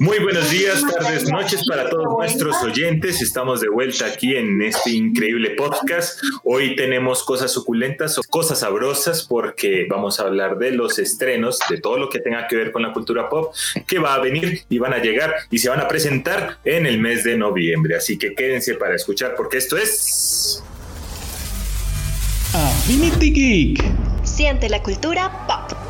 Muy buenos días, tardes, noches para todos nuestros oyentes. Estamos de vuelta aquí en este increíble podcast. Hoy tenemos cosas suculentas, cosas sabrosas, porque vamos a hablar de los estrenos, de todo lo que tenga que ver con la cultura pop, que va a venir y van a llegar y se van a presentar en el mes de noviembre. Así que quédense para escuchar, porque esto es... Affinity Geek. Siente la cultura pop.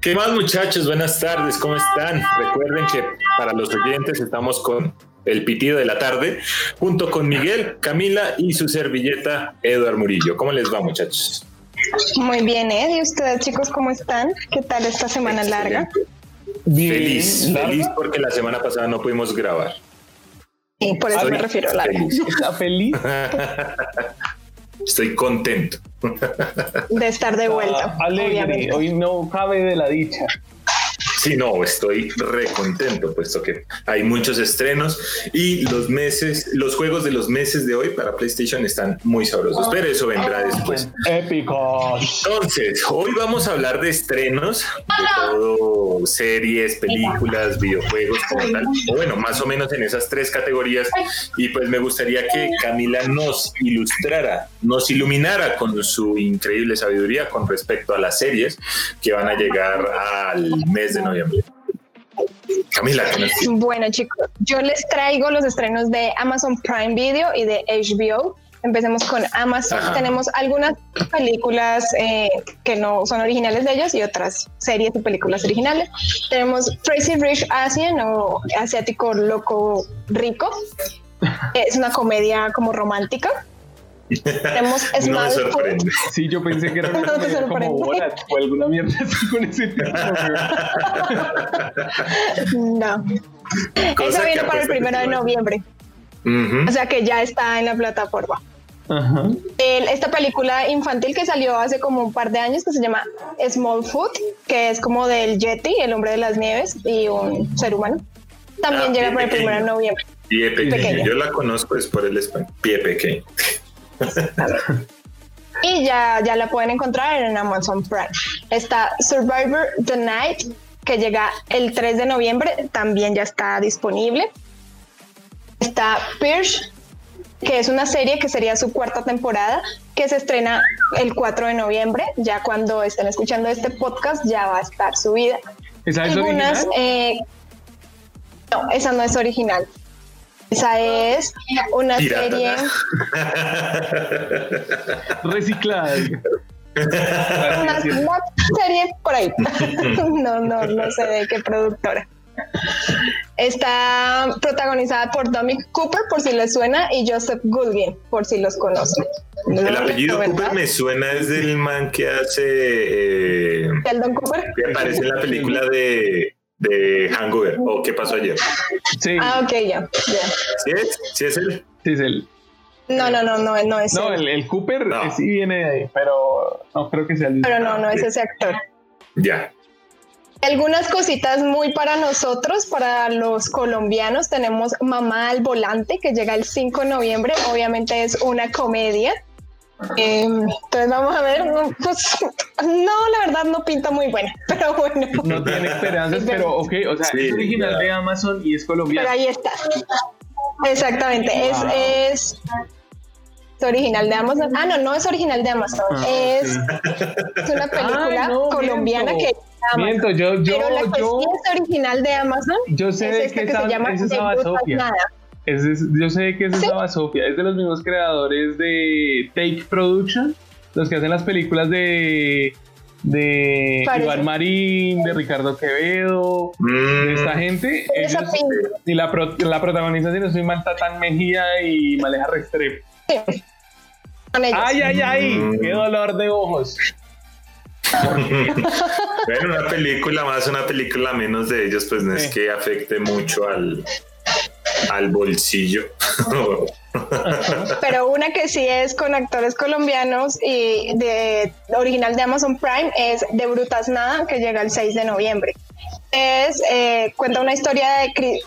¿Qué más muchachos? Buenas tardes, ¿cómo están? Recuerden que para los oyentes estamos con el pitido de la tarde, junto con Miguel, Camila y su servilleta Eduard Murillo. ¿Cómo les va muchachos? Muy bien, ¿eh? ¿Y ustedes chicos cómo están? ¿Qué tal esta semana larga? Feliz, feliz porque la semana pasada no pudimos grabar. Sí, por eso me refiero a larga. ¿Está feliz? Estoy contento. De estar de vuelta. Ah, alegre, obviamente. hoy no cabe de la dicha. Sí, no, estoy re contento, puesto que hay muchos estrenos y los meses, los juegos de los meses de hoy para PlayStation están muy sabrosos, pero eso vendrá después. Épicos. Entonces, hoy vamos a hablar de estrenos, de todo, series, películas, videojuegos, como tal, bueno, más o menos en esas tres categorías. Y pues me gustaría que Camila nos ilustrara, nos iluminara con su increíble sabiduría con respecto a las series que van a llegar al mes de noviembre. Camila. Bueno chicos, yo les traigo los estrenos de Amazon Prime Video y de HBO. Empecemos con Amazon. Ajá. Tenemos algunas películas eh, que no son originales de ellos y otras series y películas originales. Tenemos Crazy Rich Asian o Asiático Loco Rico. Es una comedia como romántica. Tenemos No me Small sorprende. Sí, yo pensé que era una No como. Borat o alguna mierda así con ese tipo. No. Cosa que viene para el primero de noviembre. Ujú. O sea que ya está en la plataforma. Ajá. El- esta película infantil que salió hace como un par de años que se llama Small Foot, que es como del Yeti, el hombre de las nieves y un ser humano. También Ah, llega para el primero de pequeño. noviembre. Pie pequeño. Pequeño. Yo la conozco es por el español. Pie pequeño. Y ya, ya la pueden encontrar en Amazon Prime. Está Survivor The Night, que llega el 3 de noviembre, también ya está disponible. Está Pierce, que es una serie que sería su cuarta temporada, que se estrena el 4 de noviembre. Ya cuando estén escuchando este podcast, ya va a estar subida. ¿Esa es Algunas, original? eh, no, esa no es original. Esa es una Pirata. serie. Reciclada. una, serie por ahí. no, no, no sé de qué productora. Está protagonizada por Dominic Cooper, por si les suena, y Joseph Goodwin, por si los conocen. El apellido. Cooper me suena, es del man que hace. eh, Sheldon Cooper. que aparece en la película de, de Hangover o ¿Qué pasó ayer? Sí, Ah, ok, ya, ya. ¿Sí es? ¿Sí es él? sí es él. No, no, no, no, no es No, él. el, el Cooper No. eh, sí viene de ahí, pero no creo que sea el Pero no, no es ese actor. Ya. Algunas cositas muy para nosotros, para los colombianos, tenemos Mamá al Volante, que llega el 5 de noviembre. Obviamente es una comedia. Eh, entonces vamos a ver. no, Pues, no, la verdad no pinta muy buena, pero bueno. No tiene esperanzas, pero ok, o sea, Sí, es original ya. de Amazon y es Pero colombiano. ahí está. Exactamente. Es, Wow. es, es original de Amazon. Ah, no, no es original de Amazon. Ah, es, sí. es una película Ay, no, colombiana miento. que es Amazon. Miento, yo, yo, pero la que yo, sí es original de Amazon yo sé es esta que que esa, se llama esa es De Es- es- yo sé que es ¿Sí? Ava Sofía. Es de los mismos creadores de Take Production, los que hacen las películas de de Parece. Iván Marín, de Ricardo Quevedo, de esta Mm, gente. Esa Ellos- y la, pro- la protagoniza, si no soy mal, Tatán Mejía y Maleja Restrepo. ¡Ay, ay, ay! Mm. ¡Qué dolor de ojos! Bueno, una película más, una película menos de ellos, pues no es Sí. que afecte mucho al, al bolsillo. Pero una que sí es con actores colombianos y de original de Amazon Prime es De Brutas Nada, que llega el 6 de noviembre. Es, eh, cuenta una historia de...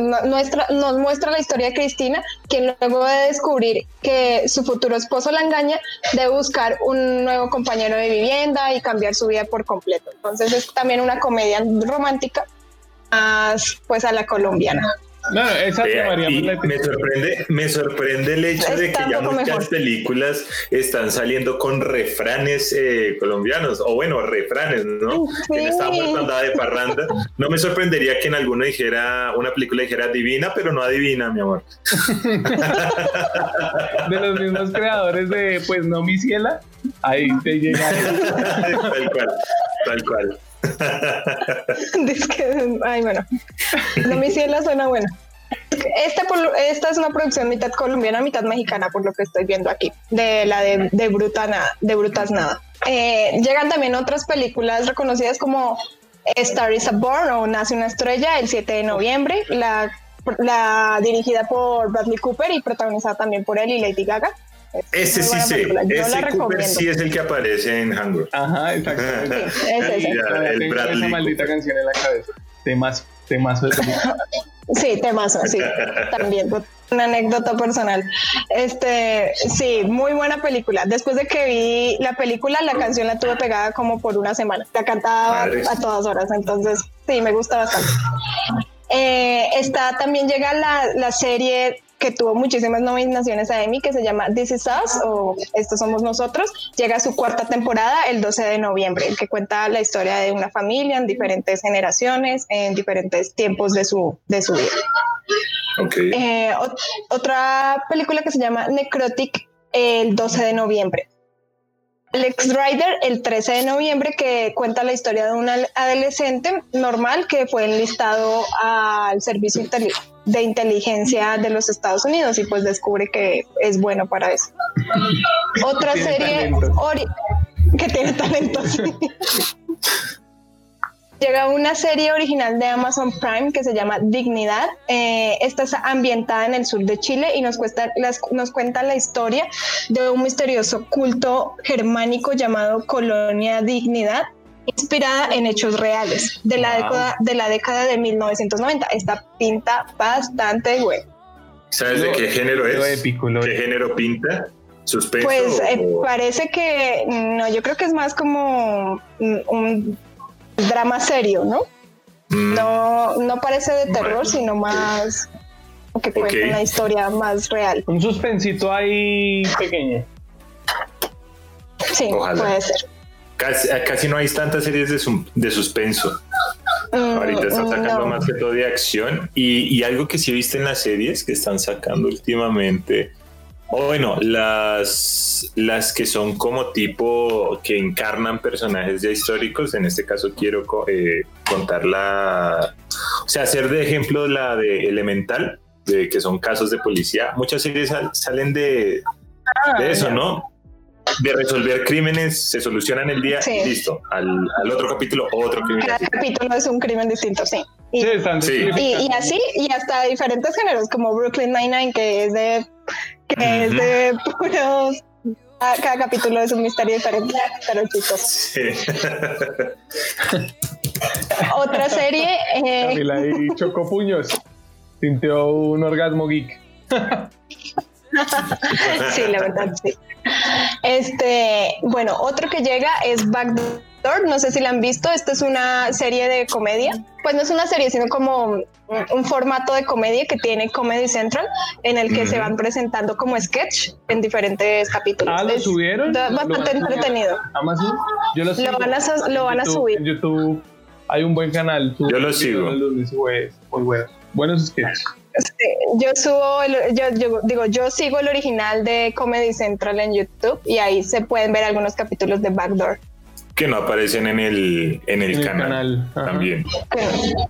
Nos muestra, nos muestra la historia de Cristina, quien luego de descubrir que su futuro esposo la engaña, debe buscar un nuevo compañero de vivienda y cambiar su vida por completo. Entonces es también una comedia romántica más pues a la colombiana. No, esa Vea, llamaríamos y la me sorprende, me sorprende el hecho de que ya muchas mejor. películas están saliendo con refranes eh, colombianos, o bueno, refranes, ¿no? Sí. En esta muerta andaba de parranda. No me sorprendería que en alguno dijera, una película dijera divina, pero no adivina, mi amor. de los mismos creadores de Pues no mi ciela. Ahí te llega. tal cual, tal cual. Ay, bueno, no mi cielo suena bueno. Por- esta es una producción mitad colombiana, mitad mexicana, por lo que estoy viendo aquí, de la de, de, Bruta Na- de Brutas Nada. Eh, llegan también otras películas reconocidas como Star is a Born o Nace una estrella el 7 de noviembre, la, la dirigida por Bradley Cooper y protagonizada también por él y Lady Gaga. Es Ese sí sé, ese Cooper recomiendo. sí es el que aparece en Hangover. Ajá, exactamente. Sí, es ese. Ya, el tengo Bradley esa maldita Cooper. canción en la cabeza. Temazo, temazo de. Sí, temazo, sí, también una anécdota personal. Este, sí, muy buena película. Después de que vi la película, la canción la tuve pegada como por una semana. La cantaba Madres. a todas horas, entonces sí, me gusta bastante. Eh, está también llega la, la serie que tuvo muchísimas nominaciones a Emmy que se llama This Is Us o Estos Somos Nosotros. Llega a su cuarta temporada el 12 de noviembre, que cuenta la historia de una familia en diferentes generaciones, en diferentes tiempos de su, de su vida. Ok. Eh, ot- otra película que se llama Necrotic el 12 de noviembre. Alex Rider el 13 de noviembre que cuenta la historia de un adolescente normal que fue enlistado al servicio inteli- de inteligencia de los Estados Unidos y pues descubre que es bueno para eso. Otra serie que tiene talento. Llega una serie original de Amazon Prime que se llama Dignidad. Eh, esta es ambientada en el sur de Chile y nos, cuesta, las- nos cuenta la historia de un misterioso culto germánico llamado Colonia Dignidad, inspirada en hechos reales de la, Wow. década, de la década de 1990. Esta pinta bastante buena. ¿Sabes de qué género es? épico, ¿Qué género pinta? ¿Suspenso? Pues eh, parece que no, yo creo que es más como un, un drama serio, ¿no? Mm, No, no parece de terror, Bueno, sino más que cuenta Ok. una historia más real. Un suspensito ahí pequeño. Sí, Ojalá. puede ser. Casi, casi no hay tantas series de, de suspenso. Mm, Ahorita están sacando no. más que todo de acción. Y, y algo que sí viste en las series que están sacando últimamente. O bueno, las, las que son como tipo que encarnan personajes ya históricos. En este caso quiero eh, contar la. O sea, hacer de ejemplo la de Elemental, de que son casos de policía. Muchas series sal- salen de, Ah, de eso, ¿no? De resolver crímenes, se solucionan el día, Sí. listo. Al, al otro capítulo, otro crimen. Cada capítulo es un crimen distinto, sí. Y, Sí, están Sí. y, y así, y hasta diferentes géneros, como Brooklyn Nine-Nine, que es de, que es de puros. Cada, cada capítulo es un misterio diferente, pero chistoso. Sí. Otra serie, eh, Camila ahí chocó puños. Sintió un orgasmo geek. sí, la verdad, sí. Este, bueno, otro que llega es Backdoor. No sé si la han visto. Esta es una serie de comedia. Pues no es una serie, sino como un, formato de comedia que tiene Comedy Central, en el que se van presentando como sketch en diferentes capítulos. Ah, ¿lo Es subieron? ¿Lo Bastante entretenido. Amazon. Yo lo, sigo. van a lo van a YouTube- subir. En YouTube hay un buen canal. Yo lo sigo. Muy bueno. Buenos sketches. Sí, yo subo, el- yo, yo digo, yo sigo el original de Comedy Central en YouTube y ahí se pueden ver algunos capítulos de Backdoor. que no aparecen en el, en el En el canal, canal, ajá. también,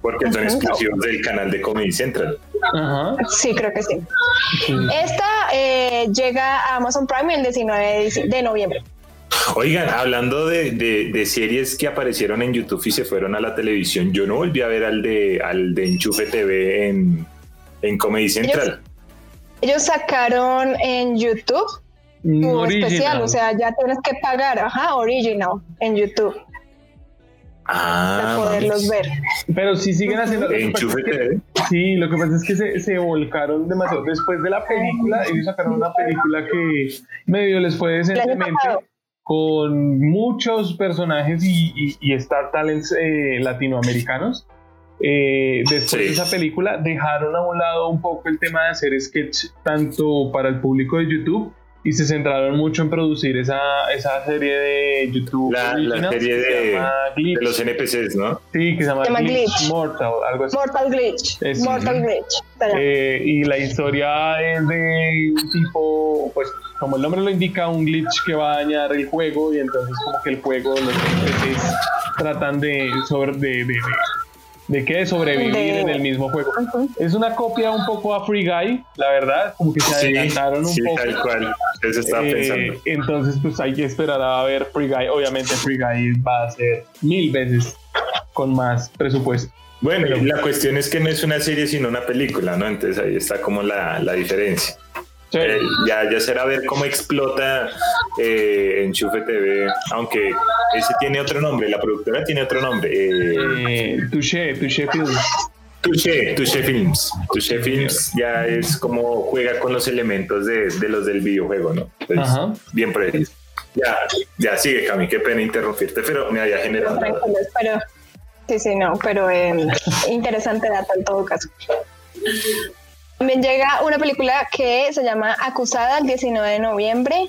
porque son exclusivos del canal de Comedy Central. Ajá. Sí, creo que sí. Sí. Esta eh, llega a Amazon Prime el 19 de, noviembre. Oigan, hablando de, de- de series que aparecieron en YouTube y se fueron a la televisión, yo no volví a ver al de, al de Enchufe TV en, en Comedy Central. Ellos sacaron en YouTube Un su original. especial, o sea, ya tienes que pagar, ajá, original en YouTube para Ah, poderlos ver. Pero sí siguen haciendo. que- TV. Sí, lo que pasa es que se, se volcaron demasiado. Después de la película, ellos sacaron una película que medio les fue decentemente con muchos personajes y, y- y Star Talents eh, latinoamericanos. Eh, después Sí. de esa película dejaron a un lado un poco el tema de hacer sketch tanto para el público de YouTube y se centraron mucho en producir esa, esa serie de YouTube. La, la serie que se de, llama Glitch. de los NPCs, ¿no? Sí, que se llama, Se llama Glitch, Glitch. Mortal, algo así. Mortal Glitch. Es- Mortal Glitch. Eh, y la historia es de un tipo, pues como el nombre lo indica, un glitch que va a dañar el juego y entonces como que el juego, los NPCs tratan de, sobre, de, de, de, de qué, de sobrevivir De- en el mismo juego. Es una copia un poco a Free Guy, la verdad, como que se adelantaron un sí, poco. tal cual. Eso estaba Eh, pensando. entonces, pues hay que esperar a ver Free Guy. Obviamente, Free Guy va a ser mil veces con más presupuesto. Bueno, pero- la cuestión es que no es una serie sino una película, ¿no? Entonces ahí está como la, la diferencia. Sí. Eh, ya, ya será ver cómo explota eh, Enchufe TV, aunque ese tiene otro nombre, la productora tiene otro nombre. Eh, Eh, Touché, Touché Films. Touché, Touché Films. Touché Films ya es como juega con los elementos de, de los del videojuego, ¿no? Entonces, Ajá. bien por. Ya, ya sigue, Cami, qué pena interrumpirte, pero me había generado. Tranquilos, pero sí, sí, no, pero eh, interesante dato en todo caso. También llega una película que se llama Acusada el 19 de noviembre,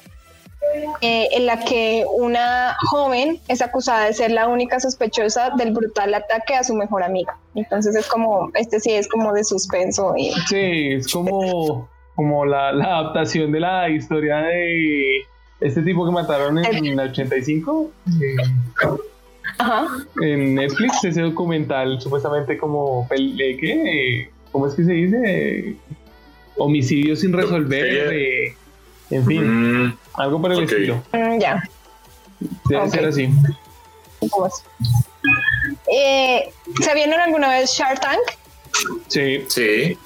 eh, en la que una joven es acusada de ser la única sospechosa del brutal ataque a su mejor amiga. Entonces es como, este sí es como de suspenso y Sí, es como, como la, la adaptación de la historia de este tipo que mataron en el 85 eh, Ajá. en Netflix, ese documental supuestamente como, eh, ¿qué? ¿Cómo es que se dice? Homicidio sin resolver, eh, en fin, Mm, algo por el ok. estilo. Mm, ya. Debe ser así. Eh, ¿Se vieron alguna vez Shark Tank? Sí, sí.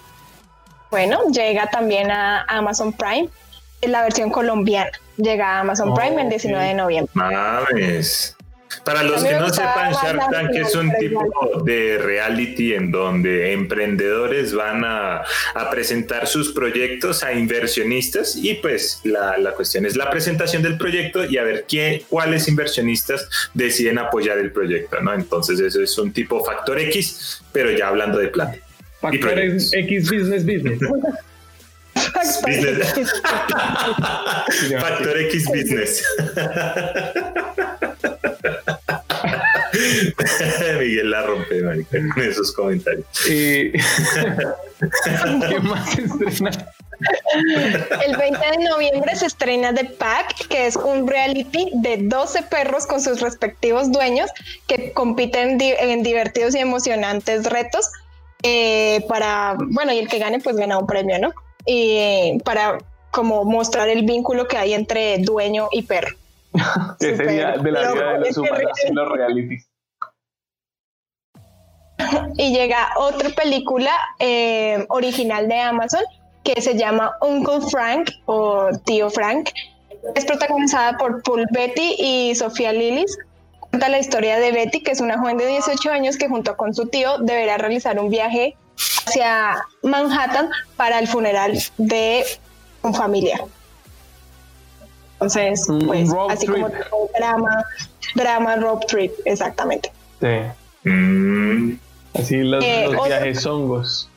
Bueno, llega también a Amazon Prime. Es la versión colombiana. Llega a Amazon Prime el Ok. 19 de noviembre. Mames. Para los que no sepan, Shark Tank es un tipo de reality en donde emprendedores van a, a presentar sus proyectos a inversionistas y pues la, la cuestión es la presentación del proyecto y a ver qué, cuáles inversionistas deciden apoyar el proyecto, ¿no? Entonces eso es un tipo factor X, pero ya hablando de plata. factores X Business Business. Business. Factor X Business. Miguel la rompe, marica, con esos comentarios. Eh, ¿Qué más estrena? El 20 de noviembre se estrena The Pack, que es un reality de 12 perros con sus respectivos dueños que compiten en divertidos y emocionantes retos eh, para, bueno, y el que gane pues gana un premio, ¿no? Y eh, para como mostrar el vínculo que hay entre dueño y perro. Que sería de la vida de los humanos y los realities. y llega otra película eh, original de Amazon que se llama Uncle Frank o Tío Frank. Es protagonizada por Paul Betty y Sofía Lillis. Cuenta la historia de Betty, que es una joven de 18 años que junto con su tío deberá realizar un viaje hacia Manhattan para el funeral de un familiar. Entonces, pues, road así trip. como drama, drama road trip, exactamente. Sí. Mm, Así los, Eh, los viajes hongos.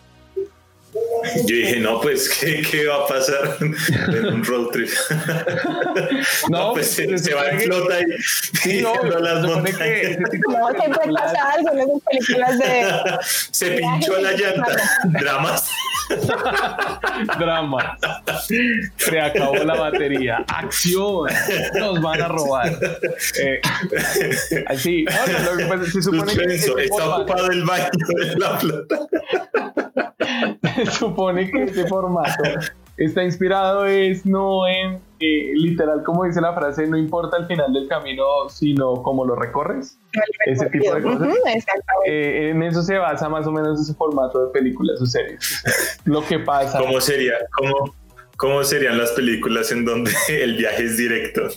yo dije, no, pues, ¿qué, qué va a pasar en un road trip? No, pues se, se se va en que- flota y, Sí, no, a las que montañas. de No, siempre pasa algo en esas películas de... Se pinchó la llanta. Dramas. Drama. Se acabó la batería. Acción. Nos van a robar. Eh, así. Lo que que se supone que Suspenso. ese Está ocupado el baño de la flota. se supone que este formato está inspirado es no en eh, literal como dice la frase no importa el final del camino sino cómo lo recorres ese tipo de cosas. Eh, en eso se basa más o menos ese formato de películas o series lo que pasa ¿Cómo sería? ¿Cómo, ¿Cómo serían las películas en donde el viaje es directo?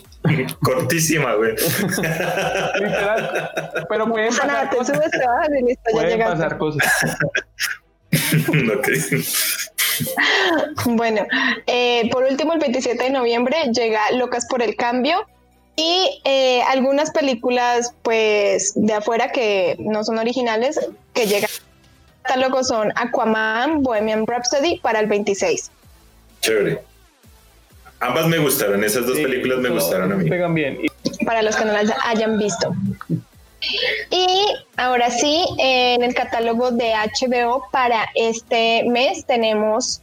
Cortísima, güey. literal pero pueden Ana, pasar te cosas subes, y listo, ya pueden pasar cosas Ok. Bueno, eh, por último, el 27 de noviembre llega Locas por el Cambio y eh, algunas películas, pues, de afuera que no son originales, que llegan catálogo son Aquaman, Bohemian Rhapsody para el 26. Chévere. Ambas me gustaron, esas dos Sí, películas me no, gustaron a mí. Pegan bien. Y- para los que no las hayan visto. Y ahora sí, en el catálogo de HBO para este mes tenemos,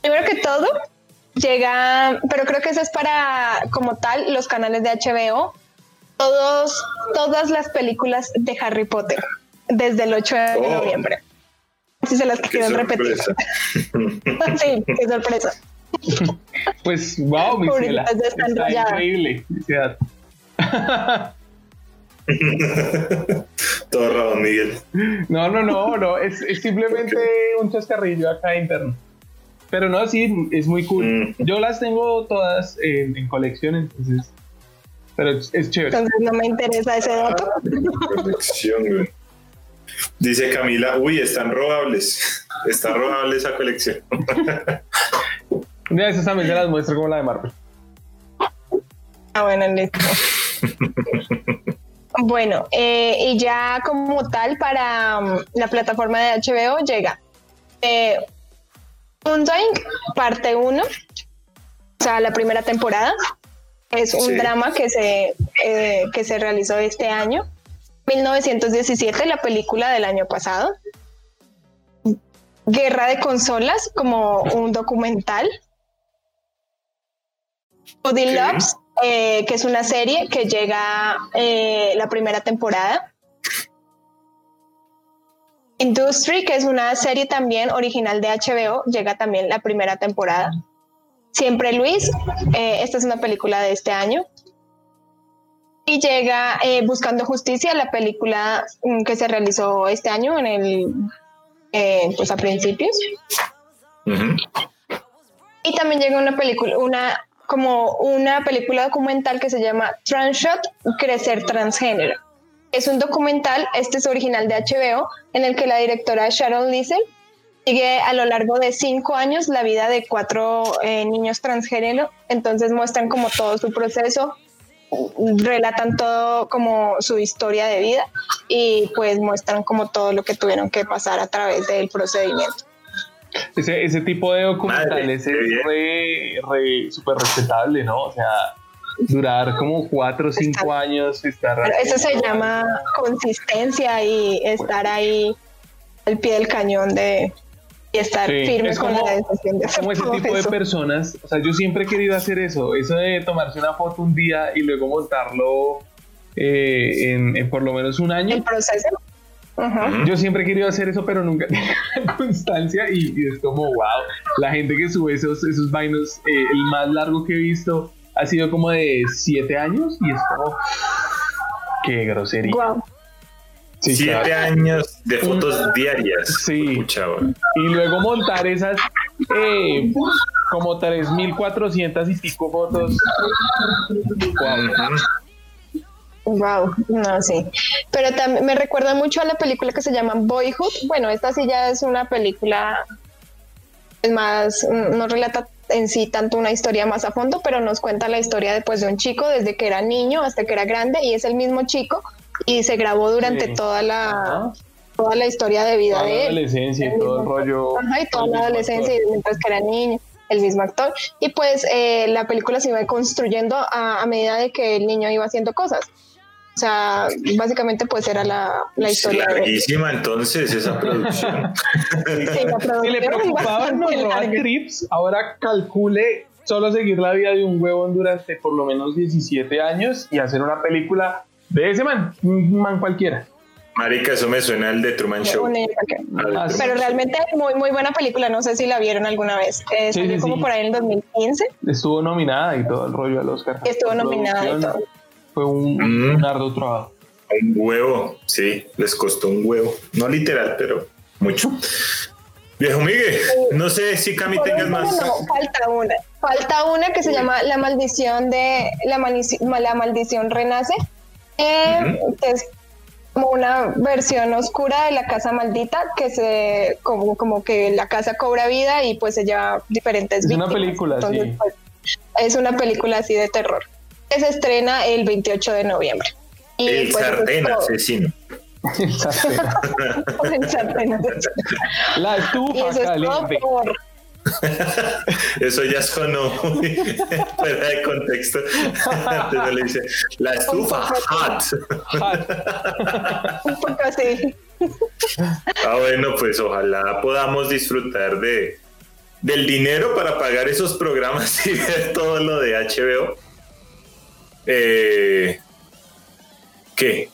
primero que todo, llega, pero creo que eso es para, como tal, los canales de HBO, todos, todas las películas de Harry Potter, desde el 8 de Oh. noviembre. Si se las quieren repetir. sorpresa. sí, qué sorpresa. Pues, wow, mi ciela, está increíble. Todo Rabón Miguel. No, no, no, no. Es, es simplemente un chascarrillo acá interno. Pero no, sí, es muy cool. Mm. Yo las tengo todas en, en colección, entonces. Pero es, es chévere. Entonces no me interesa ese dato. Colección, güey. Dice Camila, uy, están robables. Está robable esa colección. De esas también se las muestro como la de Marvel. Ah, bueno, listo. bueno, eh, y ya como tal para um, la plataforma de HBO llega eh, Undying, parte 1, o sea, la primera temporada. Es un Sí. drama que se, eh, que se realizó este año. 1917, la película del año pasado. Guerra de consolas, como un documental. Body. Loves, eh, que es una serie que llega eh, la primera temporada. Industry, que es una serie también original de HBO, llega también la primera temporada. Siempre Luis, eh, esta es una película de este año. Y llega Buscando Justicia, la película mm, que se realizó este año en el, pues a principios. Y también llega una película, una como una película documental que se llama Transshot, Crecer Transgénero. Es un documental, este es original de HBO, en el que la directora Sharon Liesel sigue a lo largo de cinco años la vida de cuatro eh, niños transgénero. Entonces muestran como todo su proceso, relatan todo como su historia de vida y pues muestran como todo lo que tuvieron que pasar a través del procedimiento. Ese, ese tipo de documentales Madre, es re, re súper respetable, ¿no? O sea, durar como cuatro o cinco años, estar. Pero eso se llama consistencia y estar ahí al pie del cañón de y estar Sí, firme es con como- la decisión de hacer como ese tipo de personas, o sea, yo siempre he querido hacer eso, eso de tomarse una foto un día y luego montarlo eh, en, en por lo menos un año. el proceso. Yo siempre he querido hacer eso, pero nunca tenía constancia y, y es como, wow, la gente que sube esos, esos vainos, eh, el más largo que he visto ha sido como de siete años y es como, qué grosería. Sí, Siete claro. años de fotos diarias. Sí. Y luego montar esas eh, como 3.400 y pico fotos. Wow. Wow, no, sí. Pero también me recuerda mucho a la película que se llama Boyhood. Bueno, esta sí ya es una película es más, no relata en sí tanto una historia más a fondo, pero nos cuenta la historia después de un chico desde que era niño hasta que era grande y es el mismo chico y se grabó durante Sí. toda la toda la historia de vida Toda la de él. adolescencia y todo el rollo. Ajá, y toda la adolescencia actor. y mientras que era niño, el mismo actor. Y pues eh, la película se iba construyendo a, a medida de que el niño iba haciendo cosas. O sea, básicamente pues era la, la Es historia de larguísima entonces esa producción. Sí, la Si le producción preocupaba nos bastante robar trips, ahora calcule solo seguir la vida de un huevón durante por lo menos 17 años y hacer una película de ese man, un man cualquiera. Marica, eso me suena al de Truman Show. De Ah, Truman Pero Show. realmente muy muy buena película, no sé si la vieron alguna vez. Eh, Sí, salió sí, como sí. por ahí en el 2015. Estuvo nominada y todo el rollo al Oscar. Estuvo nominada y todo. Fue un, Mm. un arduo trabajo. Un huevo, sí, les costó un huevo. No literal, pero mucho. Viejo Miguel, no sé si Cami tengas más. no, falta una. Falta una que se llama La maldición de la, la maldición renace, eh, que es como una versión oscura de la casa maldita que se como, como que la casa cobra vida y pues se lleva diferentes Es una película, Entonces, sí. pues, es una película así de terror. Que se estrena el 28 de noviembre. Y, El pues, sartén asesino. El sartén. El sartén. La Y estufa eso es todo por Eso ya sonó muy fuera de contexto. Entonces le dice, la estufa hot. un poco así. Ah, bueno, pues ojalá podamos disfrutar de del dinero para pagar esos programas y ver todo lo de HBO. Eh, ¿Qué?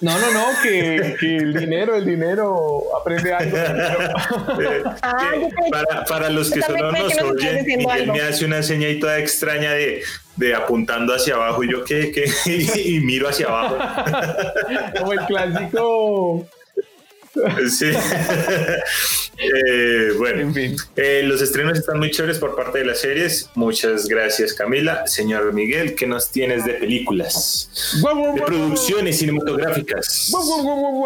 No, no, no, que, que el dinero, el dinero aprende algo. Eh, Ah, que creí- para, para los que solo nos que oyen, Miguel algo. me hace una seña toda extraña de, de apuntando hacia abajo y yo qué, qué, y miro hacia abajo. Como el clásico. Sí. Eh, bueno, En fin. eh, los estrenos están muy chéveres por parte de las series. Muchas gracias, Camila. Señor Miguel, ¿qué nos tienes de películas? Guau, guau, De producciones cinematográficas.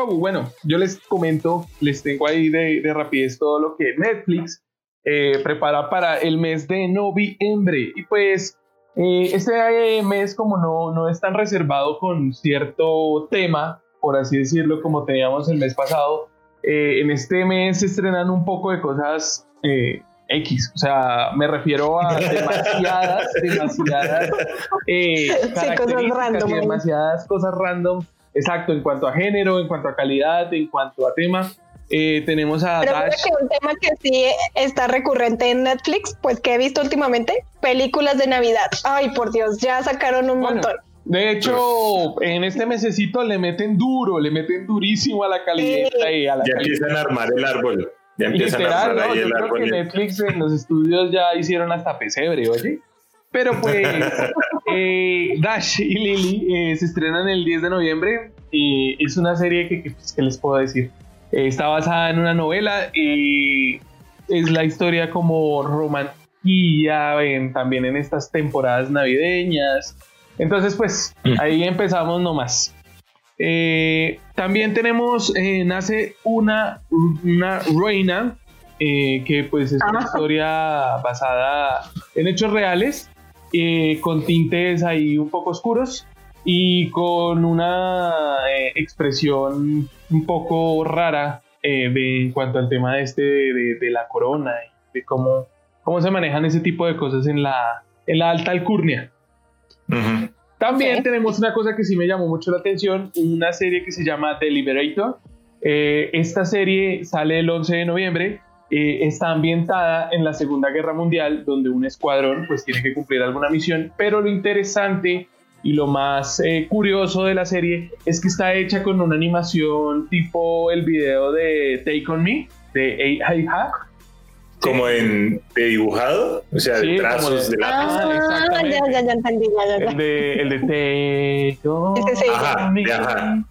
Bueno, yo les comento, les tengo ahí de, de rapidez todo lo que Netflix eh, prepara para el mes de noviembre. Y pues, eh, este mes, como no, no es tan reservado con cierto tema, por así decirlo, como teníamos el mes pasado, eh, en este mes se estrenan un poco de cosas eh, X. O sea, me refiero a demasiadas, demasiadas eh, cosas características random y demasiadas cosas random. Exacto, en cuanto a género, en cuanto a calidad, en cuanto a tema. Eh, tenemos a Pero creo Dash. que un tema que sí está recurrente en Netflix, pues que he visto últimamente, películas de Navidad. Ay, por Dios, ya sacaron un Bueno, montón. De hecho, en este mesecito le meten duro, le meten durísimo a la calidad y a la Ya calidad. empiezan a armar el árbol. Ya empiezan a Literal, armar ¿no? ahí Yo el creo árbol. que Netflix en los estudios ya hicieron hasta pesebre, oye. Pero pues, eh, Dash y Lily eh, se estrenan el 10 de noviembre y es una serie que, que, pues, ¿qué les puedo decir? Eh, está basada en una novela y es la historia como romantilla en- también en estas temporadas navideñas. Entonces, pues, Mm. ahí empezamos nomás. Eh, también tenemos, eh, nace una, una reina, eh, que pues es una Ah. historia basada en hechos reales, eh, con tintes ahí un poco oscuros y con una eh, expresión un poco rara eh, de, en cuanto al tema de este de, de- de la corona y de cómo, cómo se manejan ese tipo de cosas en la, en la alta alcurnia. También Sí. tenemos una cosa que sí me llamó mucho la atención, una serie que se llama The Liberator. Eh, esta serie sale el 11 de noviembre, eh, está ambientada en la Segunda Guerra Mundial, donde un escuadrón pues tiene que cumplir alguna misión, pero lo interesante y lo más eh, curioso de la serie es que está hecha con una animación tipo el video de Take On Me, de AI Hack. Como en de dibujado, o sea, Sí, de trazos como de- de lápiz. Ah, Ah, ya, ya, ya entendí, ya, ya, ya. El de, el de On Ese. Ajá, ajá.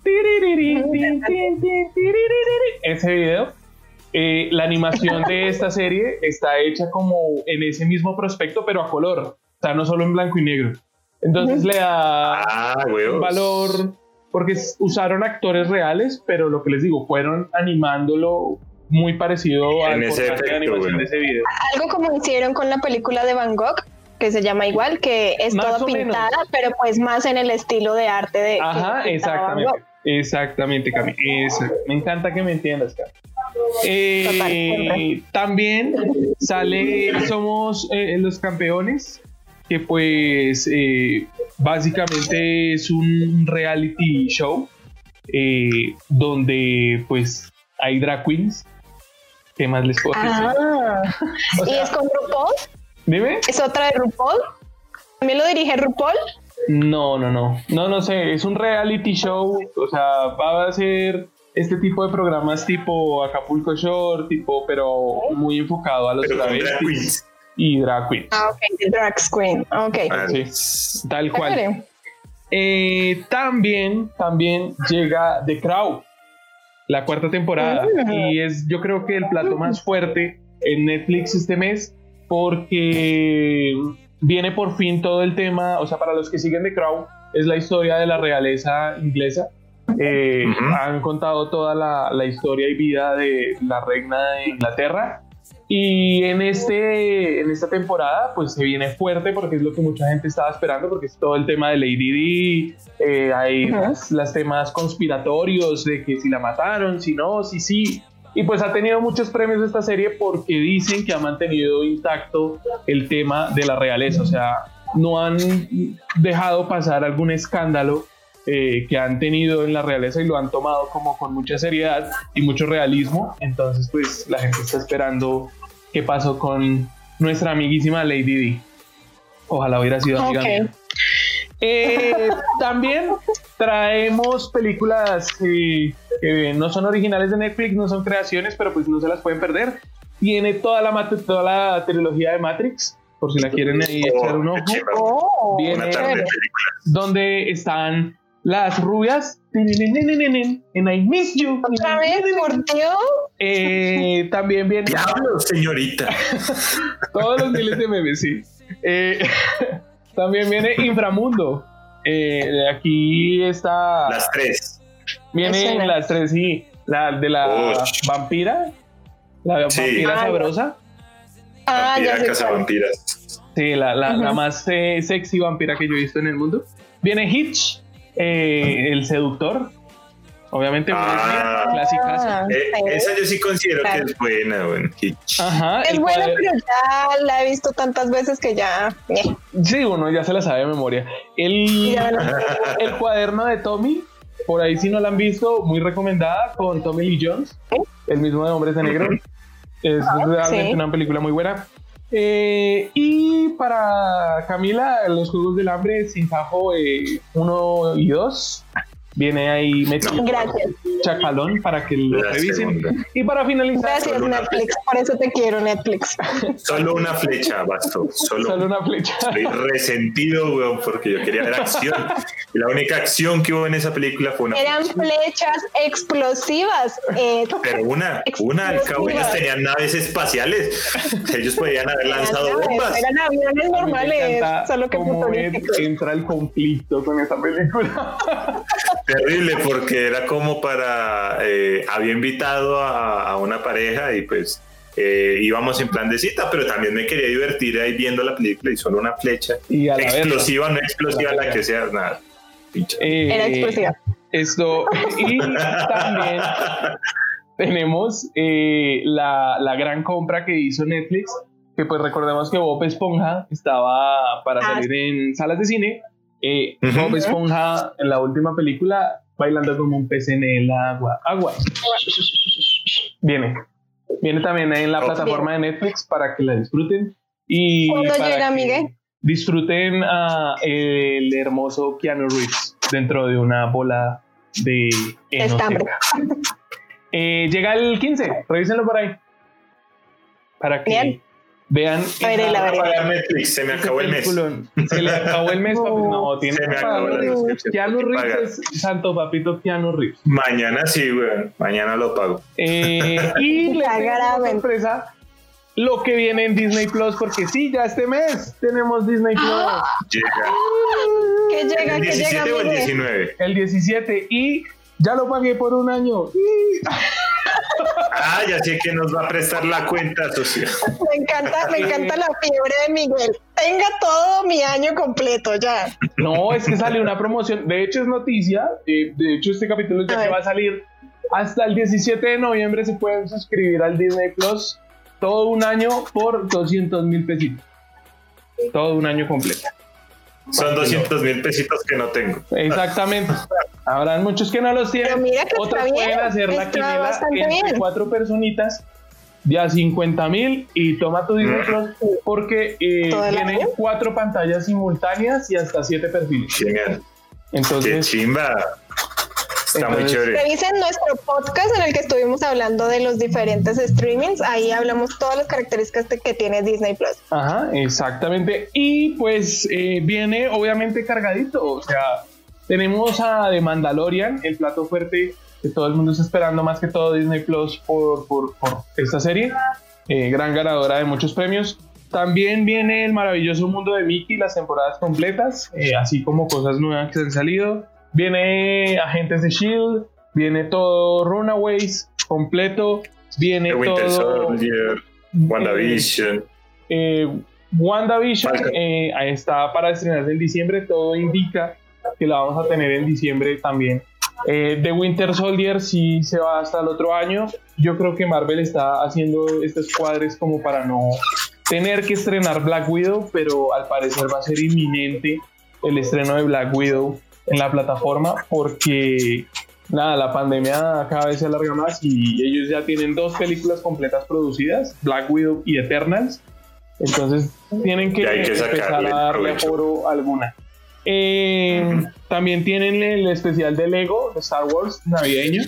Ese video. eh, la animación de esta serie está hecha como en ese mismo prospecto, pero a color. O sea, no solo en blanco y negro. Entonces le da Ah, un valor. Porque usaron actores reales, pero lo que les digo, fueron animándolo muy parecido al ese de animación de ese video. Algo como hicieron con la película de Van Gogh, que se llama igual, que es Más toda menos. pintada, pero pues más en el estilo de arte de. Ajá, exactamente. Gogh. Exactamente, Cami. Me encanta que me entiendas, Cami. Eh, Total, también sale Somos eh, los Campeones, que pues eh, básicamente es un reality show eh, donde pues hay drag queens. ¿Qué más les puedo decir? Ah, O y es con RuPaul, Dime. es otra de RuPaul. También lo dirige RuPaul. No, no, no. No, no sé. Es un reality show. O sea, va a ser este tipo de programas tipo Acapulco Shore, tipo, pero muy enfocado a los travestis queens. y drag queens. Ah, ok, Drag Queen. Ok. Ah, Sí, tal cual. Eh, también, también llega The Crow, la cuarta temporada. Ah. Y es, yo creo que el plato más fuerte en Netflix este mes, porque viene por fin todo el tema. O sea, para los que siguen The Crow, es la historia de la realeza inglesa. Eh. Han contado toda la, la historia y vida de la reina de Inglaterra. Y en, este, en esta temporada, pues se viene fuerte porque es lo que mucha gente estaba esperando, porque es todo el tema de Lady Di, eh, hay las, temas conspiratorios de que si la mataron, si no, si sí. Y pues ha tenido muchos premios esta serie porque dicen que ha mantenido intacto el tema de la realeza, o sea, no han dejado pasar algún escándalo eh, que han tenido en la realeza y lo han tomado como con mucha seriedad y mucho realismo. Entonces, pues la gente está esperando qué pasó con nuestra amiguísima Lady D. Ojalá hubiera sido amiga eh, también traemos películas que no son originales de Netflix, no son creaciones, pero pues no se las pueden perder. Tiene toda la, toda la trilogía de Matrix, por si la quieren ahí oh, echar un ojo. Oh, Viene donde están las rubias en I Miss You. ¿Otra vez, por Dios? Eh, también viene. Diablo, señorita. Todos los miles de memes, sí. Eh, también viene Inframundo. Eh, aquí está. Las tres. Viene las tres, sí. La de la vampira. La vampira ah, sabrosa. Ah, vampira, ya casa vampiras. Sí, la, la, la más sexy vampira que yo he visto en el mundo. Viene Hitch, eh, el seductor. Obviamente, ah, clásica. Eh, esa yo sí considero que es buena, bueno. Ajá, es buena, pero ya la he visto tantas veces que ya. Eh. Sí, uno ya se la sabe de memoria. El, el cuaderno de Tommy, por ahí si no la han visto, muy recomendada con Tommy Lee Jones, el mismo de Hombres de Negro. Es ah, realmente una película muy buena. Eh, y para Camila, los Juegos del Hambre, sin fajo 1 y 2. Viene ahí metido Gracias. chacalón para que lo revisen. Y para finalizar. Gracias, Netflix. Por eso te quiero, Netflix. Solo una flecha, bastó. Solo, una flecha. Estoy resentido, weón, porque yo quería ver acción. Y la única acción que hubo en esa película fue una. Eran flechas explosivas. Eh, Pero una, una, al cabo, ellos tenían naves espaciales. Ellos podían haber lanzado bombas. Eran aviones normales. Solo que como entra el conflicto con esa película. Terrible, porque era como para. Eh, había invitado a, una pareja y pues eh, íbamos en plan de cita, pero también me quería divertir ahí viendo la película y solo una flecha. explosiva, no explosiva, la, que sea, nada. Eh, era explosiva. Esto, y también tenemos la, la gran compra que hizo Netflix, que pues recordemos que Bob Esponja estaba para ah, salir en salas de cine eh, Bob Esponja en la última película bailando como un pez en el agua. Agua. Viene. Viene también en la plataforma de Netflix para que la disfruten. Y ¿Cuándo llega, Miguel? Disfruten a el hermoso Keanu Reeves dentro de una bola de estambre. Eh, llega el 15, revísenlo por ahí. Para que Vean. A Netflix, se me acabó el mes. Se le acabó el mes, no, tiene se me acabó Keanu Reeves es santo papito Keanu Reeves. Mañana sí, güey. Mañana lo pago. Eh, y le tengo sorpresa lo que viene en Disney Plus, porque sí, ya este mes tenemos Disney Plus. Llega. ¿Qué llega? ¿El 17 o el 19? El 17 y ya lo pagué por un año. Ah, ya sé que nos va a prestar la cuenta, socio. Me encanta, me encanta la fiebre de Miguel. Tenga todo mi año completo ya. No, es que sale una promoción. De hecho, es noticia. Eh, de hecho, este capítulo ya que va a salir hasta el 17 de noviembre. Se pueden suscribir al Disney Plus todo un año por 200 mil pesitos. Todo un año completo. Son 200 mil pesitos que no tengo. Exactamente. Habrán muchos que no los tienen. mira que Otros pueden hacer la quiniela entre cuatro personitas de a 50 mil y toma tu Disney Plus porque eh, tienen cuatro pantallas simultáneas y hasta siete perfiles. Genial. Entonces, Qué chimba. Está muy chévere. Revisen nuestro podcast en el que estuvimos hablando de los diferentes streamings. Ahí hablamos todas las características que tiene Disney Plus. Ajá, exactamente. Y pues eh, viene obviamente cargadito. O sea, tenemos a The Mandalorian, el plato fuerte que todo el mundo está esperando, más que todo Disney Plus por, por, esta serie. Eh, gran ganadora de muchos premios. También viene el maravilloso mundo de Mickey, las temporadas completas, eh, así como cosas nuevas que han salido. Viene Agentes de Shield, viene todo Runaways completo, viene todo WandaVision. Eh, WandaVision eh, está para estrenarse en diciembre. Todo indica que la vamos a tener en diciembre también. Eh, The Winter Soldier sí se va hasta el otro año. Yo creo que Marvel está haciendo estos cuadres como para no tener que estrenar Black Widow, pero al parecer va a ser inminente el estreno de Black Widow en la plataforma porque nada, la pandemia cada vez se alarga más y ellos ya tienen dos películas completas producidas, Black Widow y Eternals. Entonces tienen que, empezar a darle foro alguna. Eh, también tienen el especial de Lego de Star Wars navideño.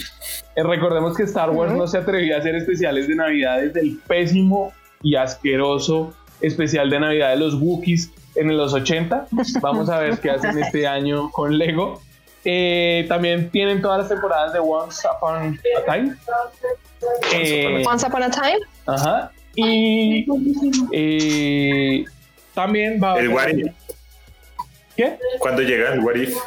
Eh, recordemos que Star Wars no se atrevía a hacer especiales de Navidad desde el pésimo y asqueroso especial de Navidad de los Wookiees en los 80. Vamos a ver qué hacen este año con Lego. Eh, también tienen todas las temporadas de Once Upon a Time. Once Upon a Time. Ajá. Y también va a haber. ¿Qué? ¿Cuándo llega el What If?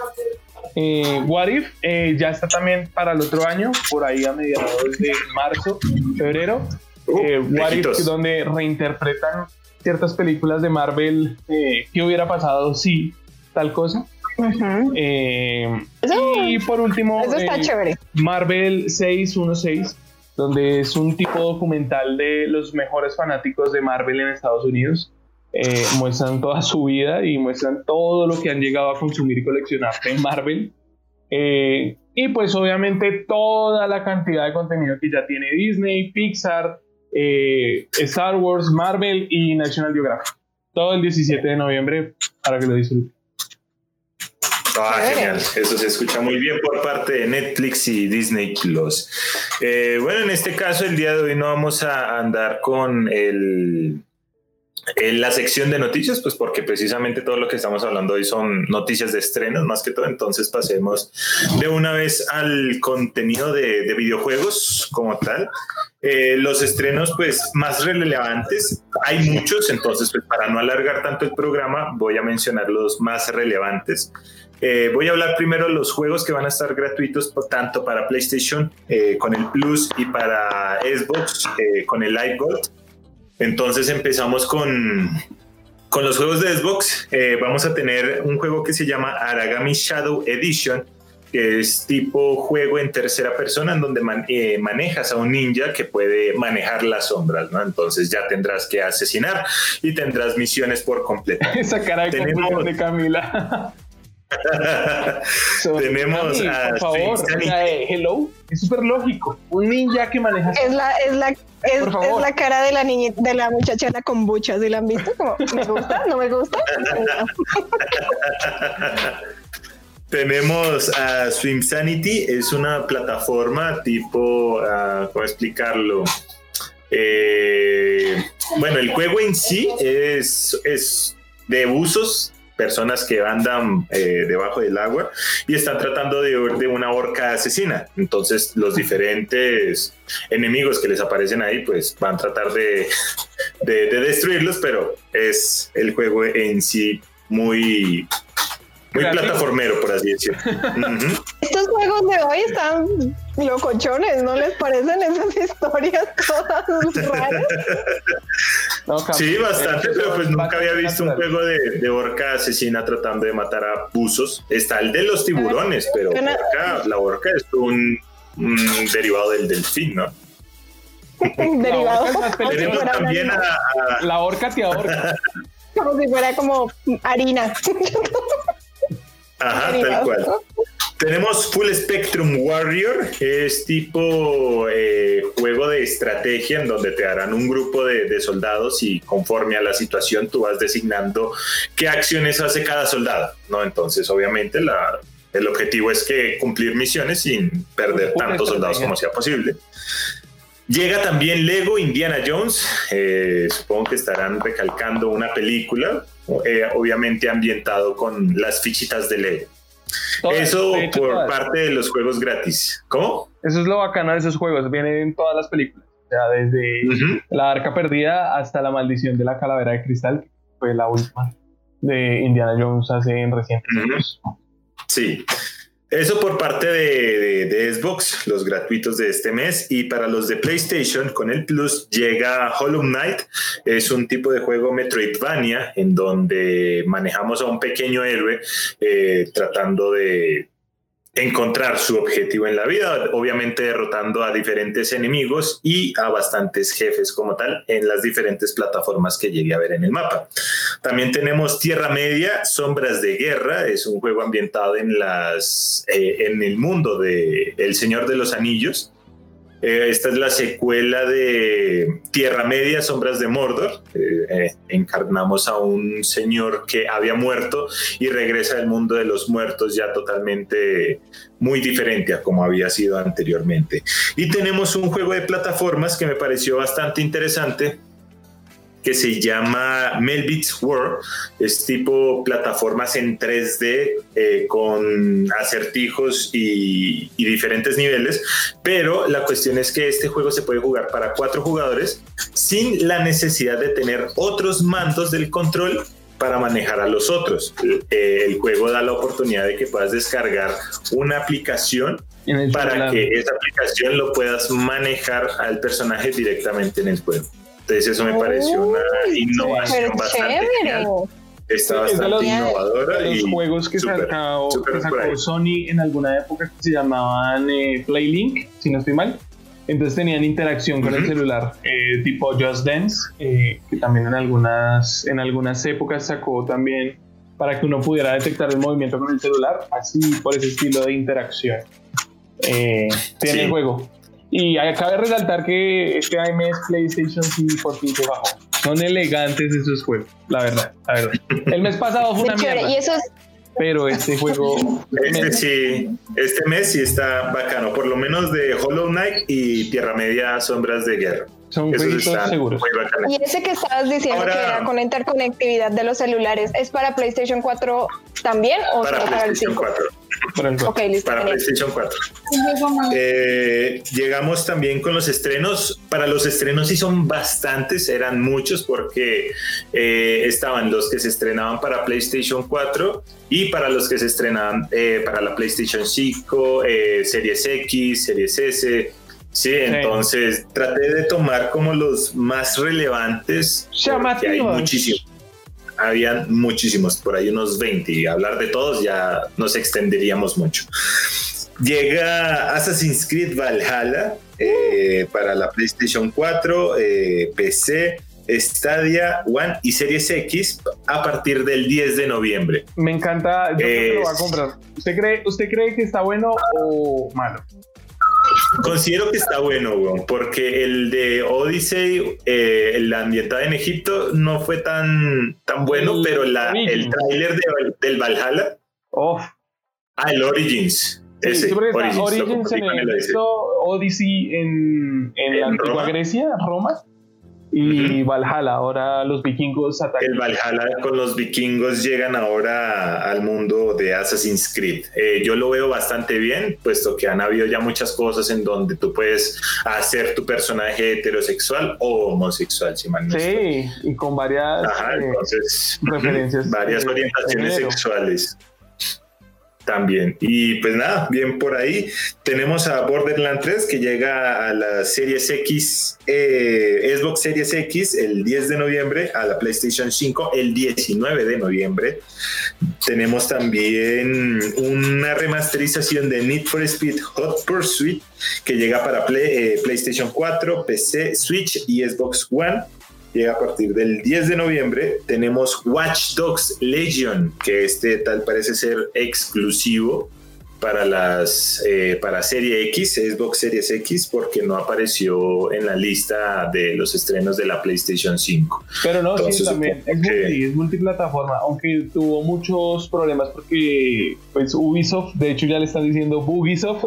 Eh, What If eh, ya está también para el otro año, por ahí a mediados de marzo, febrero. Uh, eh, What If, donde reinterpretan ciertas películas de Marvel. ¿Qué hubiera pasado si tal cosa? y por último, Marvel 616, donde es un tipo documental de los mejores fanáticos de Marvel en Estados Unidos. Eh, muestran toda su vida y muestran todo lo que han llegado a consumir y coleccionar en Marvel. Eh, y pues obviamente toda la cantidad de contenido que ya tiene Disney, Pixar, eh, Star Wars, Marvel y National Geographic. Todo el 17 de noviembre para que lo disfruten. Ah, genial. Eso se escucha muy bien por parte de Netflix y Disney Plus. bueno, en este caso, el día de hoy no vamos a andar con el en la sección de noticias, pues porque precisamente todo lo que estamos hablando hoy son noticias de estrenos más que todo, entonces pasemos de una vez al contenido de, videojuegos como tal. Eh, los estrenos pues más relevantes, hay muchos, entonces pues para no alargar tanto el programa voy a mencionar los más relevantes. Eh, voy a hablar primero de los juegos que van a estar gratuitos tanto para PlayStation eh, con el Plus y para Xbox con el Live Gold. Entonces empezamos con, con los juegos de Xbox. Eh, vamos a tener un juego que se llama Aragami Shadow Edition, que es tipo juego en tercera persona en donde eh, manejas a un ninja que puede manejar las sombras, ¿no? Entonces ya tendrás que asesinar y tendrás misiones por completo. Esa cara de, de Camila. Tenemos a por favor, eh, hello, es súper lógico. Un ninja que maneja. Es la, es la, es, la cara de la niña, de la muchacha la kombucha, ¿sí la han visto? Como, ¿me gusta? ¿No me gusta? Tenemos a Swim Sanity, es una plataforma tipo, uh, ¿cómo explicarlo? Eh, bueno, el juego en sí es, es de usos personas que andan eh, debajo del agua y están tratando de huir de una orca asesina. Entonces los diferentes enemigos que les aparecen ahí pues van a tratar de, de, destruirlos, pero es el juego en sí muy muy plataformero, por así decirlo. Estos juegos de hoy están locochones, ¿no les parecen esas historias todas raras? sí, bastante, pero pues nunca había visto un juego de, de, orca asesina tratando de matar a buzos. Está el de los tiburones, pero la orca es un, derivado del delfín, ¿no? derivado. Tenemos también a, La orca te ahorca. Como si fuera como harina. Ajá, tal cual. Tenemos Full Spectrum Warrior, es tipo eh, juego de estrategia en donde te darán un grupo de, soldados y conforme a la situación tú vas designando qué acciones hace cada soldado, ¿no? Entonces, obviamente, la, el objetivo es que cumplir misiones sin perder tantos soldados como sea posible. Llega también Lego Indiana Jones, eh, supongo que estarán recalcando una película, eh, obviamente ambientado con las fichitas de Lego. Eso por parte de los juegos gratis. ¿Cómo? Eso es lo bacano de esos juegos. Vienen en todas las películas. O sea, desde La Arca Perdida hasta La Maldición de la Calavera de Cristal, que fue la última de Indiana Jones hace en recientes años. Sí. Eso por parte de, Xbox, los gratuitos de este mes. Y para los de PlayStation, con el Plus llega Hollow Knight. Es un tipo de juego Metroidvania en donde manejamos a un pequeño héroe eh, tratando de encontrar su objetivo en la vida, obviamente derrotando a diferentes enemigos y a bastantes jefes como tal en las diferentes plataformas que llegué a ver en el mapa. También tenemos Tierra Media, Sombras de Guerra, es un juego ambientado en, las, eh, en el mundo de El Señor de los Anillos. Eh, esta es la secuela de Tierra Media, Sombras de Mordor. Eh, eh, encarnamos a un señor que había muerto y regresa al mundo de los muertos ya totalmente muy diferente a como había sido anteriormente. Y tenemos un juego de plataformas que me pareció bastante interesante que se llama Melbits World. Es tipo plataformas en 3D eh, con acertijos y, diferentes niveles. Pero la cuestión es que este juego se puede jugar para cuatro jugadores sin la necesidad de tener otros mandos del control para manejar a los otros. Eh, el juego da la oportunidad de que puedas descargar una aplicación para que esa aplicación lo puedas manejar al personaje directamente en el juego. Entonces eso me pareció una innovación bastante genial. Está bastante los, innovadora. los juegos que, sacó, Sony en alguna época que se llamaban eh, Playlink, si no estoy mal. Entonces tenían interacción con el celular, eh, tipo Just Dance, eh, que también en algunas, en algunas épocas sacó también para que uno pudiera detectar el movimiento con el celular, así por ese estilo de interacción. tiene el juego. Y cabe resaltar que este AMS PlayStation 5 por fin se bajó. Son elegantes esos juegos, la verdad, la verdad. El mes pasado fue una mierda. Y eso es... Pero este juego. Este sí, este mes sí está bacano, por lo menos de Hollow Knight y Tierra Media Sombras de Guerra. Son juegos seguros. Y ese que estabas diciendo que era con interconectividad de los celulares, ¿es para PlayStation 4 también o para para el 5? 4. Para, PlayStation 4. Eh, llegamos también con los estrenos. Para los estrenos sí son bastantes, eran muchos porque eh, estaban los que se estrenaban para PlayStation 4 y para los que se estrenaban eh, para la PlayStation 5, Series X, Series S. Sí, entonces traté de tomar como los más relevantes. Llamativos. Hay muchísimos habían muchísimos, por ahí unos 20, y hablar de todos ya nos extenderíamos mucho. Llega Assassin's Creed Valhalla eh, para la PlayStation 4, eh, PC, Stadia, One y Series X a partir del 10 de noviembre. Me encanta, yo creo que lo va a comprar. ¿Usted cree, ¿Usted cree que está bueno o malo? Considero que está bueno, porque el de Odyssey, eh, el ambientado en Egipto, no fue tan, tan bueno, pero la, el tráiler del Valhalla. Oh. Ah, el Origins. ese, Origins, en el Odyssey en, en, la antigua Grecia, Roma y Valhalla, ahora los vikingos atacan. El Valhalla con los vikingos llegan ahora al mundo de Assassin's Creed. Eh, yo lo veo bastante bien, puesto que han habido ya muchas cosas en donde tú puedes hacer tu personaje heterosexual o homosexual, si mal no Sí, y con varias eh, referencias. Varias orientaciones sexuales también. Y pues nada, bien por ahí. Tenemos a Borderlands 3 que llega a la Series X, eh, Xbox Series X el 10 de noviembre, a la PlayStation 5 el 19 de noviembre. Tenemos también una remasterización de Need for Speed Hot Pursuit que llega para eh, PlayStation 4, PC, Switch y Xbox One llega a partir del 10 de noviembre. Tenemos Watch Dogs Legion, que este tal parece ser exclusivo para las eh, para Serie X, Xbox Series X, porque no apareció en la lista de los estrenos de la PlayStation 5. Pero no, sí, también es, multiplataforma, aunque tuvo muchos problemas porque pues Ubisoft, de hecho ya le están diciendo Bugisoft,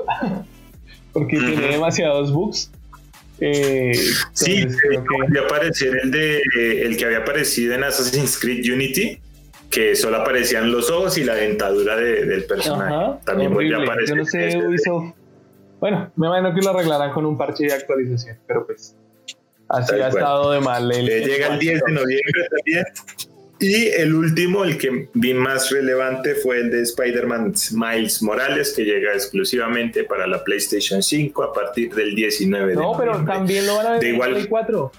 porque tiene demasiados bugs. Eh, sí, que... aparecer el de el que había aparecido en Assassin's Creed Unity, que solo aparecían los ojos y la dentadura del personaje. También volvió a aparecer. Yo no sé, este Bueno, me imagino que lo arreglarán con un parche de actualización, pero pues así ha estado de mal. llega el 10 de noviembre también. Y el último, el que vi más relevante, fue el de Spider-Man Miles Morales, que llega exclusivamente para la PlayStation 5 a partir del 19 de No, pero también lo van a ver De en igual- Play 4.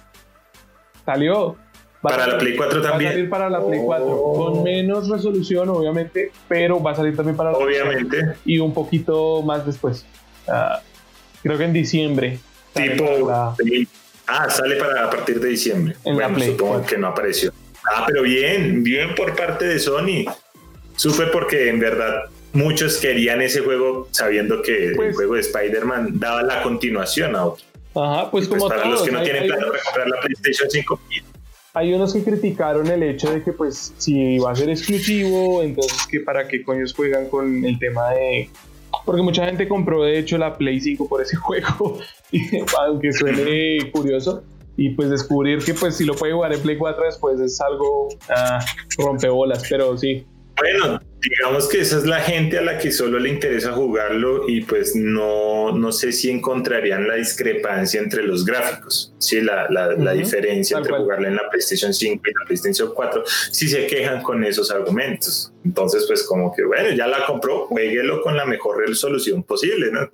Salió. Va Para la Play 4 Va a también. salir para la Play 4. Oh. Con menos resolución, obviamente, pero va a salir también para la Play 4. Obviamente, Y un poquito más después. Ah, creo que en diciembre. tipo. la- Ah, sale para a partir de diciembre. En la bueno, Play supongo 4. que no apareció. Ah, pero bien, bien por parte de Sony. Supe porque en verdad muchos querían ese juego sabiendo que el Pues- juego de Spider-Man daba la continuación a otro. Ajá, pues pues como para todos, los que no hay- tienen hay plata unos- para comprar la PlayStation 5, hay unos que criticaron el hecho de que pues si va a ser exclusivo, entonces que para qué coños juegan con el tema de... Porque mucha gente compró de hecho la Play 5 por ese juego, y, aunque suene curioso, y pues descubrir que pues si lo puede jugar en Play 4 después es algo ah, rompebolas, pero sí. Bueno, digamos que esa es la gente a la que solo le interesa jugarlo y pues no, no sé si encontrarían la discrepancia entre los gráficos, sí, la, la, la Ujú, diferencia tal entre cual. jugarla en la PlayStation 5 y la PlayStation 4, si se quejan con esos argumentos. Entonces, pues como que bueno, ya la compró, jueguelo con la mejor resolución posible, ¿no?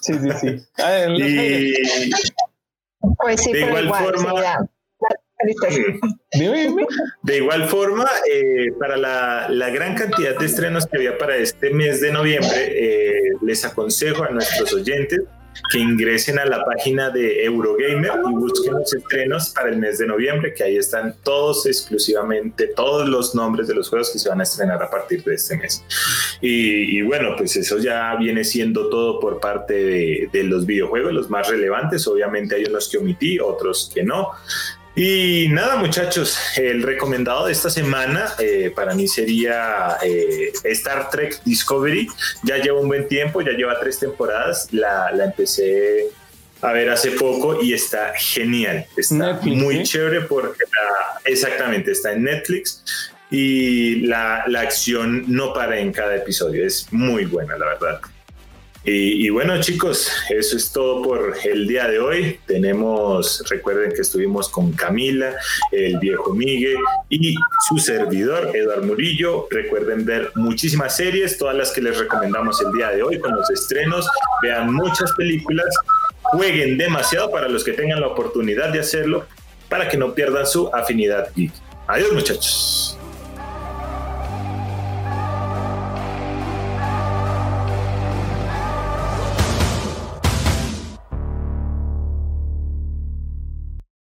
Sí, sí, sí. Ah. Y Pues sí, De pero igual igual, forma- sí. De igual forma, eh, para la, la gran cantidad de estrenos que había para este mes de noviembre, eh, les aconsejo a nuestros oyentes que ingresen a la página de Eurogamer y busquen los estrenos para el mes de noviembre, que ahí están todos exclusivamente, todos los nombres de los juegos que se van a estrenar a partir de este mes. Y, bueno, pues eso ya viene siendo todo por parte de los videojuegos, los más relevantes. Obviamente hay unos que omití, otros que no. Y nada, muchachos, el recomendado de esta semana eh, para mí sería eh, Star Trek Discovery. Ya lleva un buen tiempo, ya lleva tres temporadas. La, la empecé a ver hace poco y está genial. Está Netflix, muy ¿sí? chévere porque la- exactamente está en Netflix y la, la acción no para en cada episodio. Es muy buena, la verdad. Y, bueno chicos, eso es todo por el día de hoy. Tenemos, recuerden que estuvimos con Camila, el viejo Miguel y su servidor, Eduardo Murillo. Recuerden ver muchísimas series, todas las que les recomendamos el día de hoy con los estrenos. Vean muchas películas, jueguen demasiado para los que tengan la oportunidad de hacerlo, para que no pierdan su afinidad geek. Adiós muchachos.